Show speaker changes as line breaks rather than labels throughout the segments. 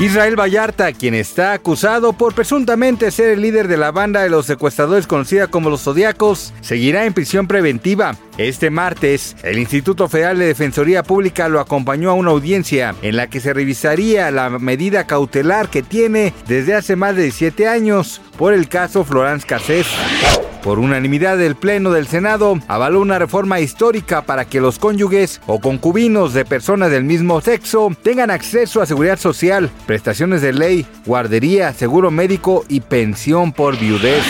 Israel Vallarta, quien está acusado por presuntamente ser el líder de la banda de los secuestradores conocida como los Zodiacos, seguirá en prisión preventiva. Este martes, el Instituto Federal de Defensoría Pública lo acompañó a una audiencia en la que se revisaría la medida cautelar que tiene desde hace más de 17 años por el caso Florence Cassés. Por unanimidad del Pleno del Senado, avaló una reforma histórica para que los cónyuges o concubinos de personas del mismo sexo tengan acceso a seguridad social, prestaciones de ley, guardería, seguro médico y pensión por viudez.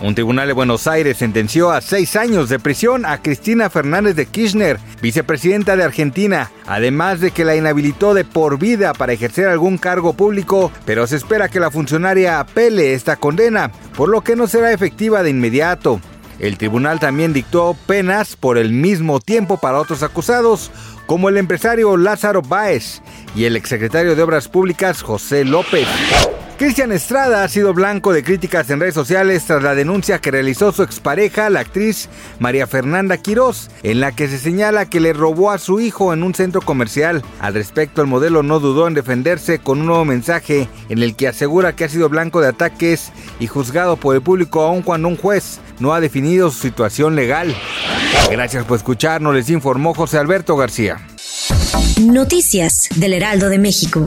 Un tribunal de Buenos Aires sentenció a seis años de prisión a Cristina Fernández de Kirchner, vicepresidenta de Argentina, además de que la inhabilitó de por vida para ejercer algún cargo público, pero se espera que la funcionaria apele esta condena, por lo que no será efectiva de inmediato. El tribunal también dictó penas por el mismo tiempo para otros acusados, como el empresario Lázaro Báez y el exsecretario de Obras Públicas José López. Cristian Estrada ha sido blanco de críticas en redes sociales tras la denuncia que realizó su expareja, la actriz María Fernanda Quirós, en la que se señala que le robó a su hijo en un centro comercial. Al respecto, el modelo no dudó en defenderse con un nuevo mensaje en el que asegura que ha sido blanco de ataques y juzgado por el público aun cuando un juez no ha definido su situación legal. Gracias por escucharnos, les informó José Alberto García.
Noticias del Heraldo de México.